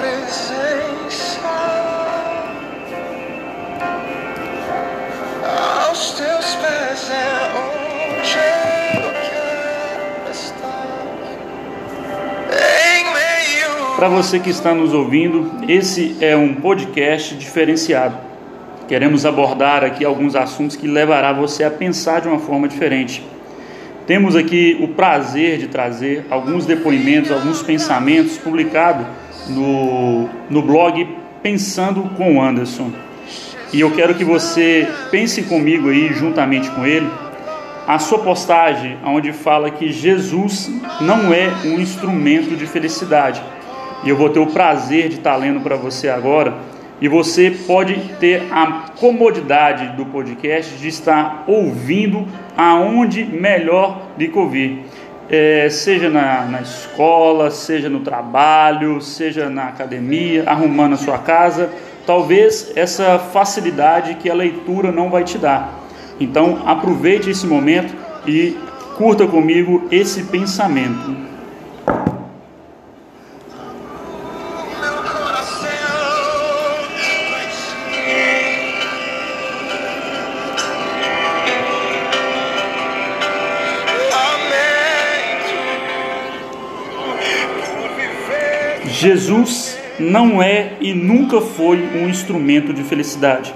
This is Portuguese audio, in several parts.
presença, aos teus pés é onde eu quero estar. Em meio Para você que está nos ouvindo, esse é um podcast diferenciado. Queremos abordar aqui alguns assuntos que levará você a pensar de uma forma diferente. Temos aqui o prazer de trazer alguns depoimentos, alguns pensamentos publicados no, no blog Pensando com o Anderson. E eu quero que você pense comigo aí, juntamente com ele, a sua postagem onde fala que Jesus não é um instrumento de felicidade. E eu vou ter o prazer de estar lendo para você agora. E você pode ter a comodidade do podcast de estar ouvindo aonde melhor lhe ouvir. É, seja na, na escola, seja no trabalho, seja na academia, arrumando a sua casa. Talvez essa facilidade que a leitura não vai te dar. Então aproveite esse momento e curta comigo esse pensamento. Jesus não é e nunca foi um instrumento de felicidade.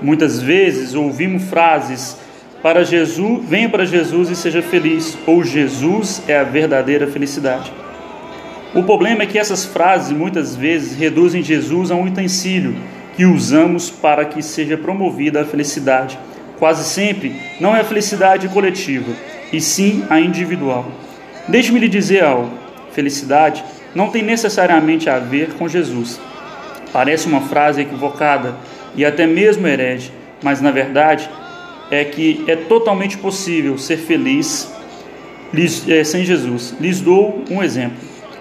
Muitas vezes ouvimos frases para Jesus, venha para Jesus e seja feliz, ou Jesus é a verdadeira felicidade. O problema é que essas frases muitas vezes reduzem Jesus a um utensílio que usamos para que seja promovida a felicidade. Quase sempre não é a felicidade coletiva, e sim a individual. Deixe-me lhe dizer algo: felicidade não tem necessariamente a ver com Jesus. Parece uma frase equivocada e até mesmo herege, mas na verdade é que é totalmente possível ser feliz eh, sem Jesus. Lhes dou um exemplo.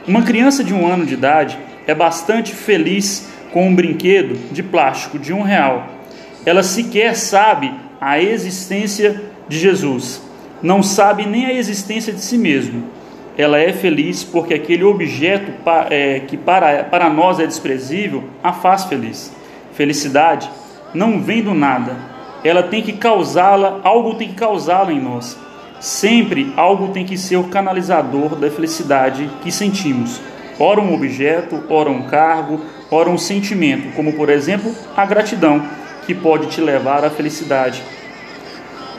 Uma criança de um ano de idade é bastante feliz com um brinquedo de plástico de um real. Ela sequer sabe a existência de Jesus, não sabe nem a existência de si mesmo. Ela é feliz porque aquele objeto eh, que para, para nós é desprezível a faz feliz. Felicidade não vem do nada, ela tem que causá-la, algo tem que causá-la em nós. Sempre algo tem que ser o canalizador da felicidade que sentimos. Ora um objeto, ora um cargo, ora um sentimento, como por exemplo a gratidão, que pode te levar à felicidade.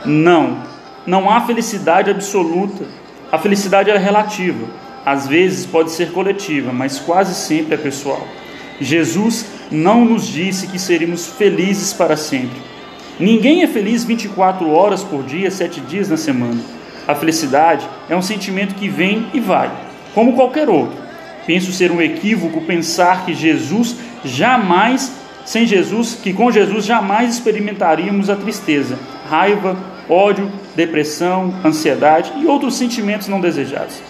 Não, não há felicidade absoluta. A felicidade é relativa. Às vezes pode ser coletiva, mas quase sempre é pessoal. Jesus não nos disse que seríamos felizes para sempre. Ninguém é feliz 24 horas por dia, 7 dias na semana. A felicidade é um sentimento que vem e vai, como qualquer outro. Penso ser um equívoco pensar que Jesus jamais, sem Jesus, que com Jesus jamais experimentaríamos a tristeza, raiva, ódio, depressão, ansiedade e outros sentimentos não desejados.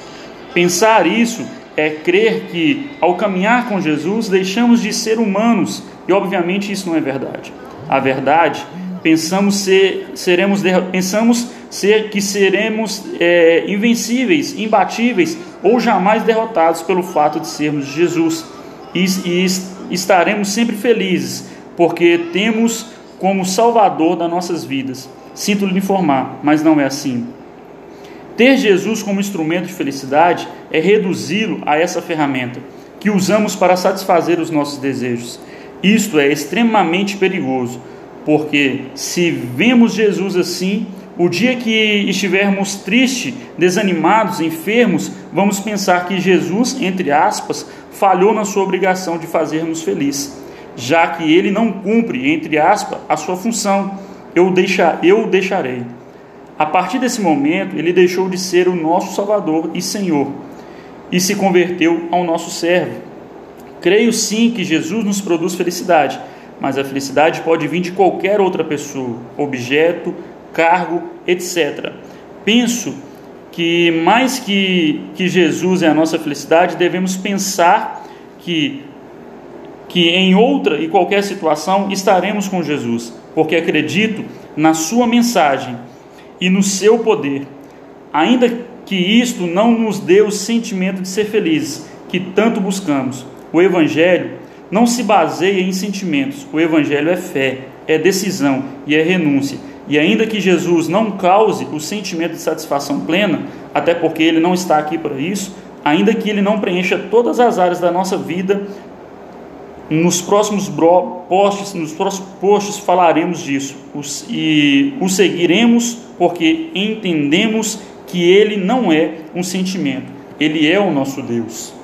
Pensar isso é crer que, ao caminhar com Jesus, deixamos de ser humanos, e obviamente isso não é verdade. A verdade, pensamos ser, seremos, pensamos ser que seremos é, invencíveis, imbatíveis ou jamais derrotados pelo fato de sermos Jesus, e, e es- estaremos sempre felizes, porque temos como Salvador das nossas vidas. Sinto lhe informar, mas não é assim. Ter Jesus como instrumento de felicidade é reduzi-lo a essa ferramenta que usamos para satisfazer os nossos desejos. Isto é extremamente perigoso, porque se vemos Jesus assim, o dia que estivermos tristes, desanimados, enfermos, vamos pensar que Jesus, entre aspas, falhou na sua obrigação de fazermos feliz, já que ele não cumpre, entre aspas, a sua função. Eu, deixa, eu o deixarei. A partir desse momento, ele deixou de ser o nosso Salvador e Senhor e se converteu ao nosso servo. Creio sim que Jesus nos produz felicidade, mas a felicidade pode vir de qualquer outra pessoa, objeto, cargo, etc. Penso que mais que, que Jesus é a nossa felicidade, devemos pensar que que em outra e qualquer situação estaremos com Jesus, porque acredito na sua mensagem e no seu poder. Ainda que isto não nos dê o sentimento de ser felizes, que tanto buscamos, O Evangelho não se baseia em sentimentos. O Evangelho é fé, é decisão e é renúncia. E ainda que Jesus não cause o sentimento de satisfação plena, até porque ele não está aqui para isso, ainda que ele não preencha todas as áreas da nossa vida, nos próximos posts, nos próximos posts falaremos disso os, e o seguiremos porque entendemos que ele não é um sentimento, ele é o nosso Deus.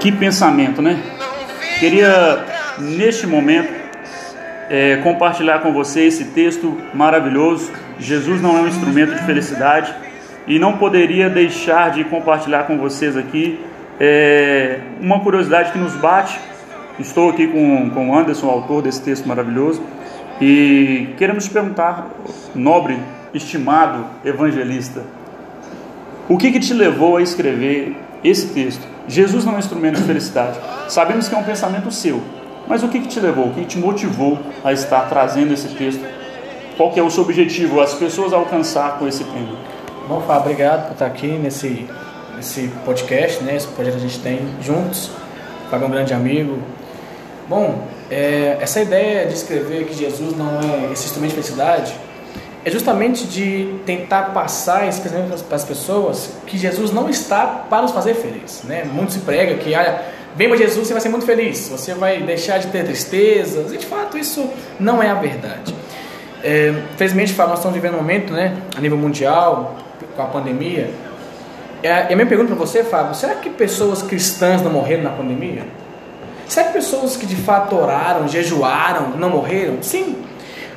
Que pensamento, né? Queria, neste momento, é, compartilhar com você esse texto maravilhoso. Jesus não é um instrumento de felicidade e não poderia deixar de compartilhar com vocês aqui é, uma curiosidade que nos bate. Estou aqui com, com o Anderson, autor desse texto maravilhoso, e queremos te perguntar, nobre, estimado evangelista, o que, que te levou a escrever esse texto? Jesus não é um instrumento de felicidade. Sabemos que é um pensamento seu, mas o que, que te levou, o que te motivou a estar trazendo esse texto? Qual que é o seu objetivo, as pessoas alcançar com esse tema? Bom, Fábio, obrigado por estar aqui nesse, nesse podcast, né? Esse projeto que a gente tem juntos. Fábio é um grande amigo. Bom, é, essa ideia de escrever que Jesus não é esse instrumento de felicidade é justamente de tentar passar esse pensamento para as pessoas que Jesus não está para nos fazer felizes, né? Muito se prega que, olha, vem para Jesus você vai ser muito feliz, você vai deixar de ter tristezas, e de fato isso não é a verdade. É, infelizmente, Fábio, nós estamos vivendo um momento, né, a nível mundial, com a pandemia. É, e a minha pergunta para você, Fábio, será que pessoas cristãs não morreram na pandemia? Será que pessoas que de fato oraram, jejuaram, não morreram? Sim,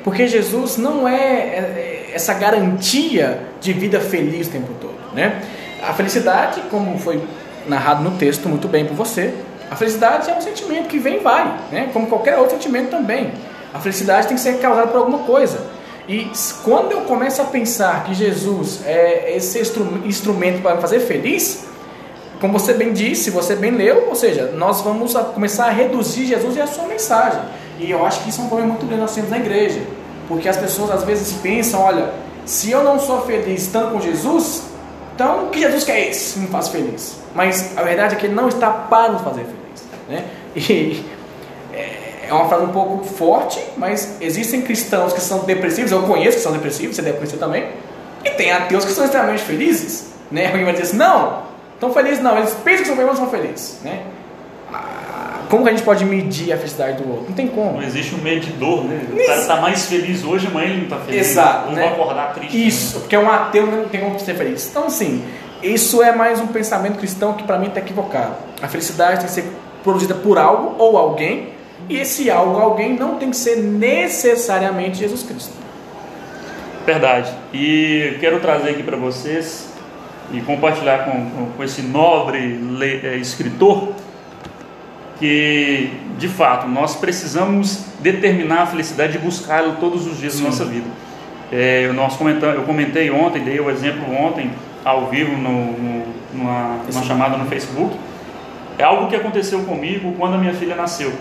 porque Jesus não é, é essa garantia de vida feliz o tempo todo, né? A felicidade, como foi narrado no texto muito bem por você, a felicidade é um sentimento que vem e vai, né? Como qualquer outro sentimento também. A felicidade tem que ser causada por alguma coisa. E quando eu começo a pensar que Jesus é esse instrumento para me fazer feliz, como você bem disse, você bem leu, ou seja, nós vamos a começar a reduzir Jesus e a sua mensagem. E eu acho que isso é um problema muito grande nós temos na igreja. Porque as pessoas às vezes pensam, olha, se eu não sou feliz estando com Jesus, então que Jesus quer esse que me faz feliz? Mas a verdade é que ele não está para nos fazer feliz. Né? E é uma frase um pouco forte, mas existem cristãos que são depressivos, eu conheço que são depressivos, você deve conhecer também, e tem ateus que são extremamente felizes. Né? Alguém vai dizer assim, não, tão felizes não, eles pensam que são felizes, mas são felizes. Né? Como que a gente pode medir a felicidade do outro? Não tem como. Não existe um medidor, né? O cara está mais feliz hoje, amanhã ele não está feliz. Exato. Ou né? vai acordar triste. Isso, porque um ateu não tem como ser feliz. Então, assim, isso é mais um pensamento cristão que para mim está equivocado. A felicidade tem que ser produzida por algo ou alguém, e esse algo, alguém, não tem que ser necessariamente Jesus Cristo. Verdade. E quero trazer aqui para vocês e compartilhar com, com, esse nobre é, escritor que, de fato, nós precisamos determinar a felicidade e buscá-la todos os dias Sim. da nossa vida. É, nós comentamos, eu comentei ontem, dei o exemplo ontem, ao vivo, no, no, numa, numa chamada no Facebook. É algo que aconteceu comigo quando a minha filha nasceu.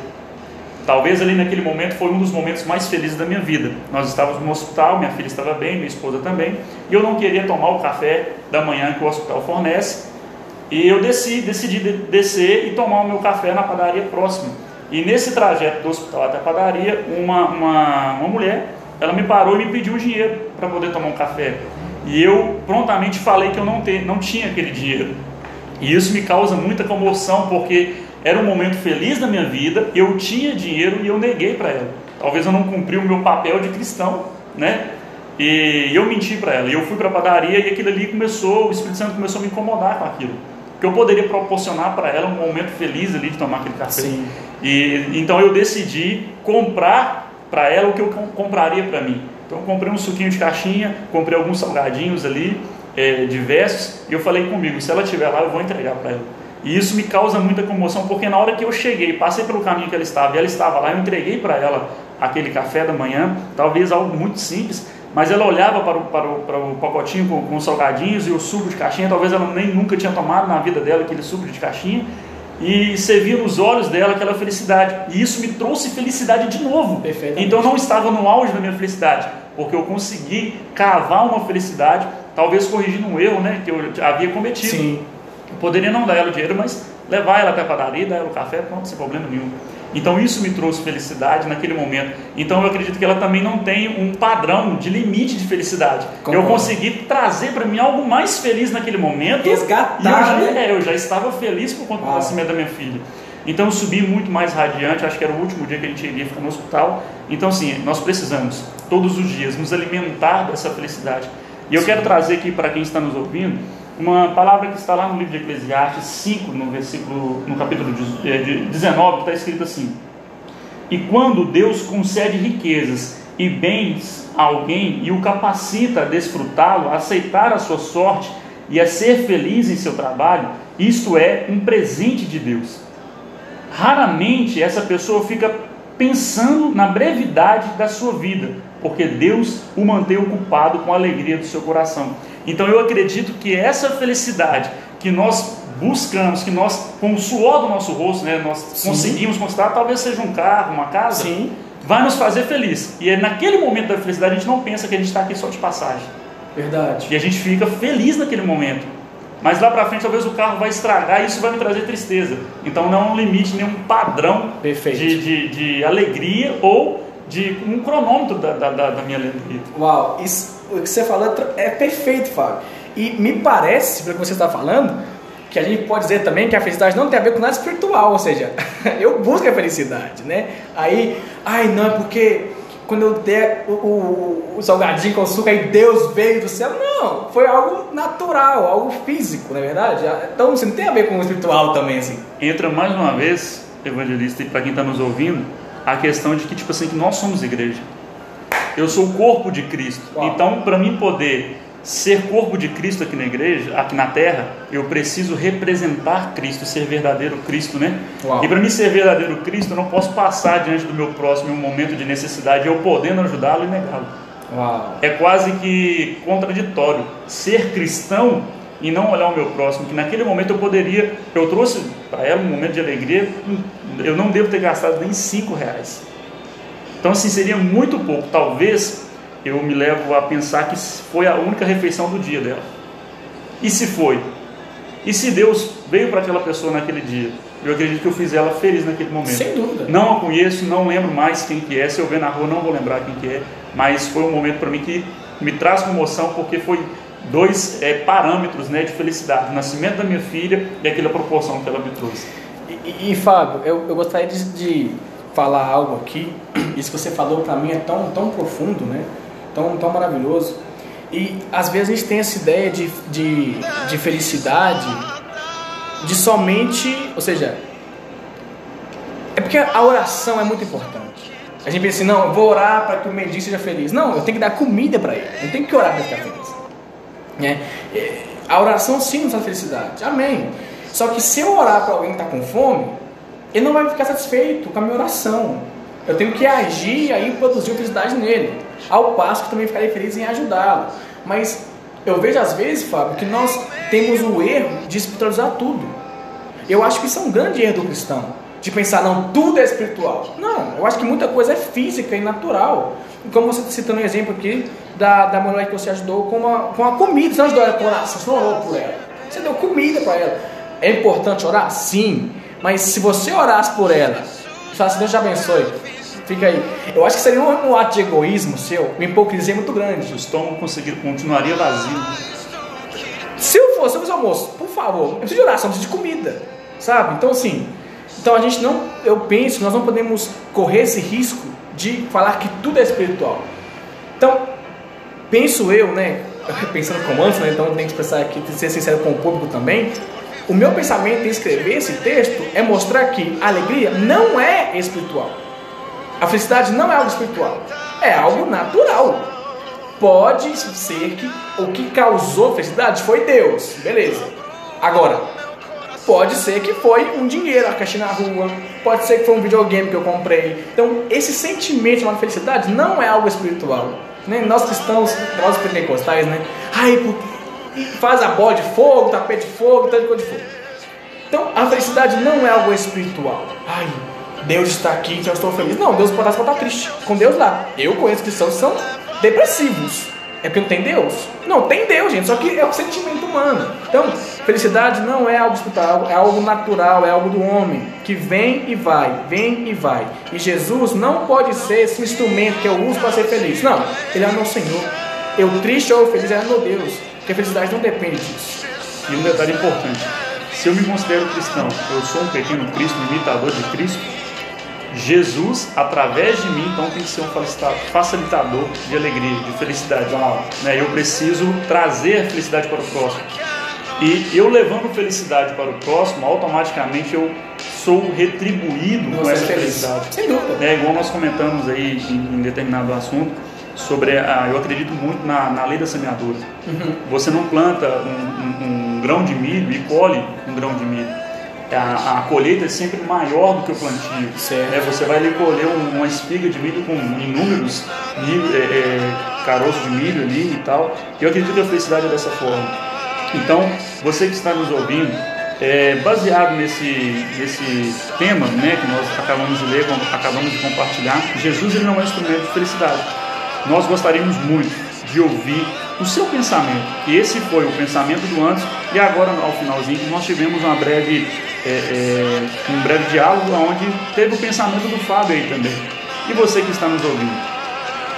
Talvez ali naquele momento foi um dos momentos mais felizes da minha vida. Nós estávamos no hospital, minha filha estava bem, minha esposa também, e eu não queria tomar o café da manhã que o hospital fornece. E eu decidi de- descer e tomar o meu café na padaria próxima. E nesse trajeto do hospital até a padaria, uma, uma, uma mulher, ela me parou e me pediu dinheiro para poder tomar um café. E eu prontamente falei que eu não, te, não tinha aquele dinheiro. E isso me causa muita comoção, porque era um momento feliz da minha vida, eu tinha dinheiro e eu neguei para ela. Talvez eu não cumpri o meu papel de cristão, né? E eu menti para ela. E eu fui para a padaria e aquilo ali começou, o Espírito Santo começou a me incomodar com aquilo. Porque eu poderia proporcionar para ela um momento feliz ali de tomar aquele café. Sim. E então eu decidi comprar para ela o que eu com- compraria para mim. Então eu comprei um suquinho de caixinha, comprei alguns salgadinhos ali, é, diversos, e eu falei comigo, se ela estiver lá, eu vou entregar para ela. E isso me causa muita comoção, porque na hora que eu cheguei, passei pelo caminho que ela estava, e ela estava lá, eu entreguei para ela aquele café da manhã, talvez algo muito simples, mas ela olhava para o, para o, para o pacotinho com, com os salgadinhos e o suco de caixinha, talvez ela nem nunca tinha tomado na vida dela aquele suco de caixinha, e você via nos olhos dela aquela felicidade. E isso me trouxe felicidade de novo. Então eu não estava no auge da minha felicidade, porque eu consegui cavar uma felicidade, talvez corrigindo um erro né, que eu havia cometido. Sim. Eu poderia não dar ela o dinheiro, mas levar ela até a padaria, dar ela o café, pronto, sem problema nenhum. Então isso me trouxe felicidade naquele momento. Então eu acredito que ela também não tem um padrão de limite de felicidade. Eu consegui trazer para mim algo mais feliz naquele momento. Resgatar, E eu já, né? é, eu já estava feliz por conta do nascimento da minha filha. Então eu subi muito mais radiante, acho que era o último dia que a gente iria ficar no hospital. Então assim, nós precisamos todos os dias nos alimentar dessa felicidade. E eu quero trazer aqui para quem está nos ouvindo uma palavra que está lá no livro de Eclesiastes 5, no versículo, no capítulo de- eh, de 19, que está escrito assim: E quando Deus concede riquezas e bens a alguém e o capacita a desfrutá-lo, a aceitar a sua sorte e a ser feliz em seu trabalho, isto é um presente de Deus. Raramente essa pessoa fica pensando na brevidade da sua vida, porque Deus o mantém ocupado com a alegria do seu coração. Então eu acredito que essa felicidade que nós buscamos, que nós, com o suor do nosso rosto, né, nós Sim. conseguimos conquistar, talvez seja um carro, uma casa, Sim. vai nos fazer feliz. E é naquele momento da felicidade a gente não pensa que a gente está aqui só de passagem. Verdade. E a gente fica feliz naquele momento. Mas lá para frente talvez o carro vai estragar e isso vai me trazer tristeza. Então não é um limite, nenhum padrão Perfeito. de, de, de alegria ou de um cronômetro da, da, da- da minha alegria. Uau, isso, o que você falou é perfeito, Fábio. E me parece, pelo que você está falando, que a gente pode dizer também que a felicidade não tem a ver com nada espiritual, ou seja, eu busco a felicidade, né? Aí, ai não, é porque quando eu der o, o- o salgadinho com açúcar e Deus veio do céu, não, foi algo natural, algo físico, não é verdade? Então isso não tem a ver com o espiritual também, assim. Entra mais uma vez, evangelista, e para quem está nos ouvindo, a questão de que, tipo assim, que nós somos igreja. Eu sou o corpo de Cristo. Então, para mim poder ser corpo de Cristo aqui na igreja, aqui na terra, eu preciso representar Cristo, ser verdadeiro Cristo, né? Uau. E para mim ser verdadeiro Cristo, eu não posso passar diante do meu próximo em um momento de necessidade, eu podendo ajudá-lo e negá-lo. É quase que contraditório ser cristão e não olhar o meu próximo, que naquele momento eu poderia, eu trouxe para ela um momento de alegria, eu não devo ter gastado nem cinco reais. Então assim, seria muito pouco, talvez eu me levo a pensar que foi a única refeição do dia dela. E se foi? E se Deus veio para aquela pessoa naquele dia? Eu acredito que eu fiz ela feliz naquele momento. Sem dúvida. Não a conheço, não lembro mais quem que é. Se eu ver na rua, não vou lembrar quem que é. Mas foi um momento para mim que me traz comoção, porque foi dois é, parâmetros né, de felicidade. O nascimento da minha filha e aquela proporção que ela me trouxe. E, e, Fábio, eu, eu gostaria de, de falar algo aqui. Isso que você falou para mim é tão, tão profundo, né? Tão, tão maravilhoso. E às vezes a gente tem essa ideia de, de, de felicidade de somente, ou seja, é porque a oração é muito importante. A gente pensa assim, não, eu vou orar para que o mendigo seja feliz. Não, eu tenho que dar comida para ele. Eu tenho que orar para ficar feliz. Né? É, A oração sim nos dá felicidade. Amém. Só que se eu orar para alguém que está com fome, ele não vai ficar satisfeito com a minha oração. Eu tenho que agir e produzir felicidade nele. Ao passo que também ficarei feliz em ajudá-lo. Mas eu vejo às vezes, Fábio, que nós temos o erro de espiritualizar tudo. Eu acho que isso é um grande erro do cristão. De pensar, não, tudo é espiritual. Não, eu acho que muita coisa é física e natural. Como você citando um exemplo aqui da, da mulher que você ajudou com a, com comida. Você não ajudou ela com oração, você não orou por ela. Você deu comida para ela. É importante orar? Sim. Mas se você orasse por ela, falasse, Deus te abençoe, fica aí. Eu acho que seria um, um ato de egoísmo seu, uma hipocrisia muito grande. O estômago conseguir, continuaria vazio. Se eu fosse, eu fosse almoço, por favor, eu preciso de oração, eu preciso de comida, sabe? Então assim, então a gente não, eu penso, nós não podemos correr esse risco de falar que tudo é espiritual. Então, penso eu, né, pensando como antes, né, então eu tenho que expressar aqui, ser sincero com o público também, o meu pensamento em escrever esse texto é mostrar que a alegria não é espiritual. A felicidade não é algo espiritual, é algo natural. Pode ser que o que causou felicidade foi Deus, beleza. Agora, pode ser que foi um dinheiro, a caixa na rua, pode ser que foi um videogame que eu comprei. Então, esse sentimento chamado felicidade não é algo espiritual. Né? Nós cristãos, nós pentecostais, né? Ai, porque faz a bola de fogo, tapete de fogo, tanto coisa de fogo. Então a felicidade não é algo espiritual. Ai, Deus está aqui, então eu estou feliz. Não, Deus pode estar triste. Com Deus lá. Eu conheço cristãos que são depressivos. É porque não tem Deus? Não, tem Deus, gente, só que é o sentimento humano. Então, felicidade não é algo espiritual, é algo natural, é algo do homem, que vem e vai, vem e vai. E Jesus não pode ser esse instrumento que eu uso para ser feliz. Não, Ele é meu Senhor. Eu triste ou feliz é meu Deus, porque a felicidade não depende disso. E um detalhe importante: se eu me considero cristão, eu sou um pequeno Cristo, um imitador de Cristo, Jesus, através de mim, então tem que ser um facilitador de alegria, de felicidade. Né? Eu preciso trazer a felicidade para o próximo. E eu levando felicidade para o próximo, automaticamente eu sou retribuído Você com essa é felicidade. Sem dúvida. É igual nós comentamos aí em, em determinado assunto sobre a, eu acredito muito na, na lei da semeadura. Uhum. Você não planta um, um, um grão de milho e colhe um grão de milho a, a, colheita é sempre maior do que o plantio. Né? Você vai ali colher um, uma espiga de milho com inúmeros milho, é, é, caroços de milho ali e tal. Eu acredito que a felicidade é dessa forma. Então, você que está nos ouvindo, é, baseado nesse, nesse tema né, que nós acabamos de ler, acabamos de compartilhar, Jesus ele não é um instrumento de felicidade. Nós gostaríamos muito de ouvir o seu pensamento. E esse foi o pensamento do antes e agora ao finalzinho nós tivemos uma breve é, é, um breve diálogo onde teve o pensamento do Fábio aí também. E você que está nos ouvindo?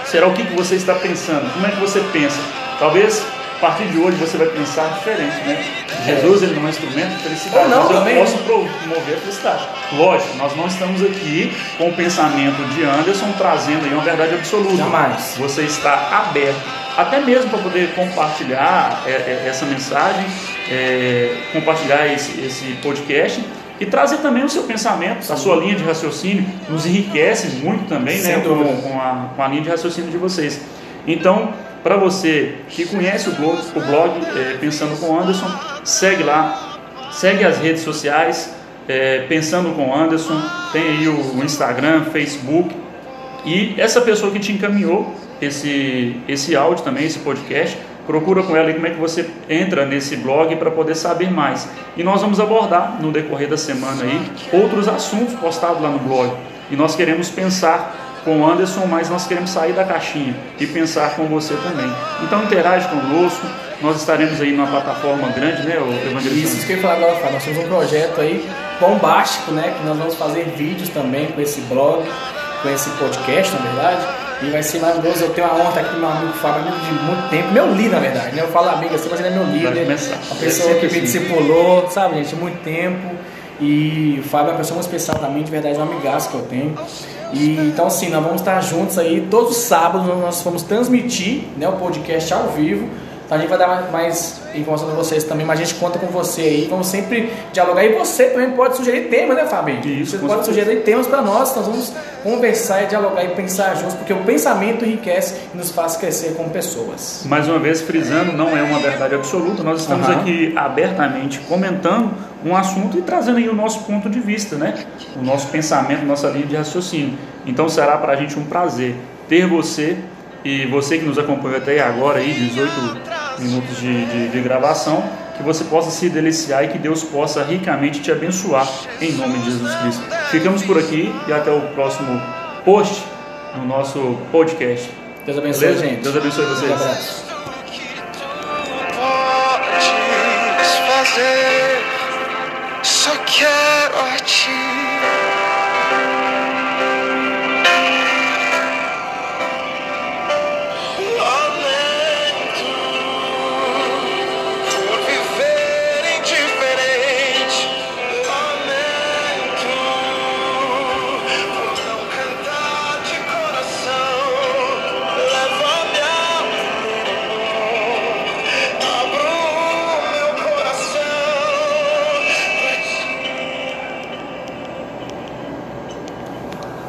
Será o que, que você está pensando? Como é que você pensa? Talvez partir de hoje você vai pensar diferente, né? Jesus ele não é instrumento de felicidade, não, mas eu também. posso promover a felicidade. Lógico, nós não estamos aqui com o pensamento de Anderson trazendo aí uma verdade absoluta. Jamais. Você está aberto, até mesmo para poder compartilhar é, é, essa mensagem é, compartilhar esse, esse podcast e trazer também o seu pensamento, a sua linha de raciocínio, nos enriquece muito também né, com, com, a, com a linha de raciocínio de vocês. Então, para você que conhece o blog, o blog é, Pensando com Anderson, segue lá, segue as redes sociais, é, Pensando com Anderson, tem aí o, Instagram, Facebook, e essa pessoa que te encaminhou esse, esse áudio também, esse podcast, procura com ela como é que você entra nesse blog para poder saber mais. E nós vamos abordar no decorrer da semana aí outros assuntos postados lá no blog. E nós queremos pensar com o Anderson, mas nós queremos sair da caixinha e pensar com você também. Então interage conosco, nós estaremos aí numa plataforma grande, né, Evangelista? Isso que eu ia falar agora, Fábio. Nós temos um projeto aí bombástico, né, que nós vamos fazer vídeos também com esse blog, com esse podcast, na verdade e vai ser maravilhoso. Eu tenho uma honra aqui com meu amigo Fábio, amigo de muito tempo. Meu líder, na verdade, né? Eu falo amigo assim, mas ele é meu líder. Uma pessoa que me discipulou, sabe, gente? Muito tempo. E o Fábio é uma pessoa muito especial também, de verdade, é um amigaço que eu tenho. E, então, assim, nós vamos estar juntos aí todos os sábados. Nós vamos transmitir né, o podcast ao vivo então a gente vai dar mais informação para vocês também, mas a gente conta com você aí. Vamos sempre dialogar. E você também pode sugerir temas, né, Fábio? Isso, você pode sugerir temas para nós. Nós vamos conversar e dialogar e pensar juntos, porque o pensamento enriquece e nos faz crescer como pessoas. Mais uma vez, frisando, não é uma verdade absoluta. Nós estamos uhum. aqui abertamente comentando um assunto e trazendo aí o nosso ponto de vista, né? O nosso pensamento, nossa linha de raciocínio. Então será para a gente um prazer ter você e você que nos acompanha até agora, aí, 18 minutos de, de, de gravação, que você possa se deliciar e que Deus possa ricamente te abençoar em nome de Jesus Cristo. Ficamos por aqui e até o próximo post no nosso podcast. Deus abençoe, Beleza? gente. Deus abençoe vocês. Um abraço. at you.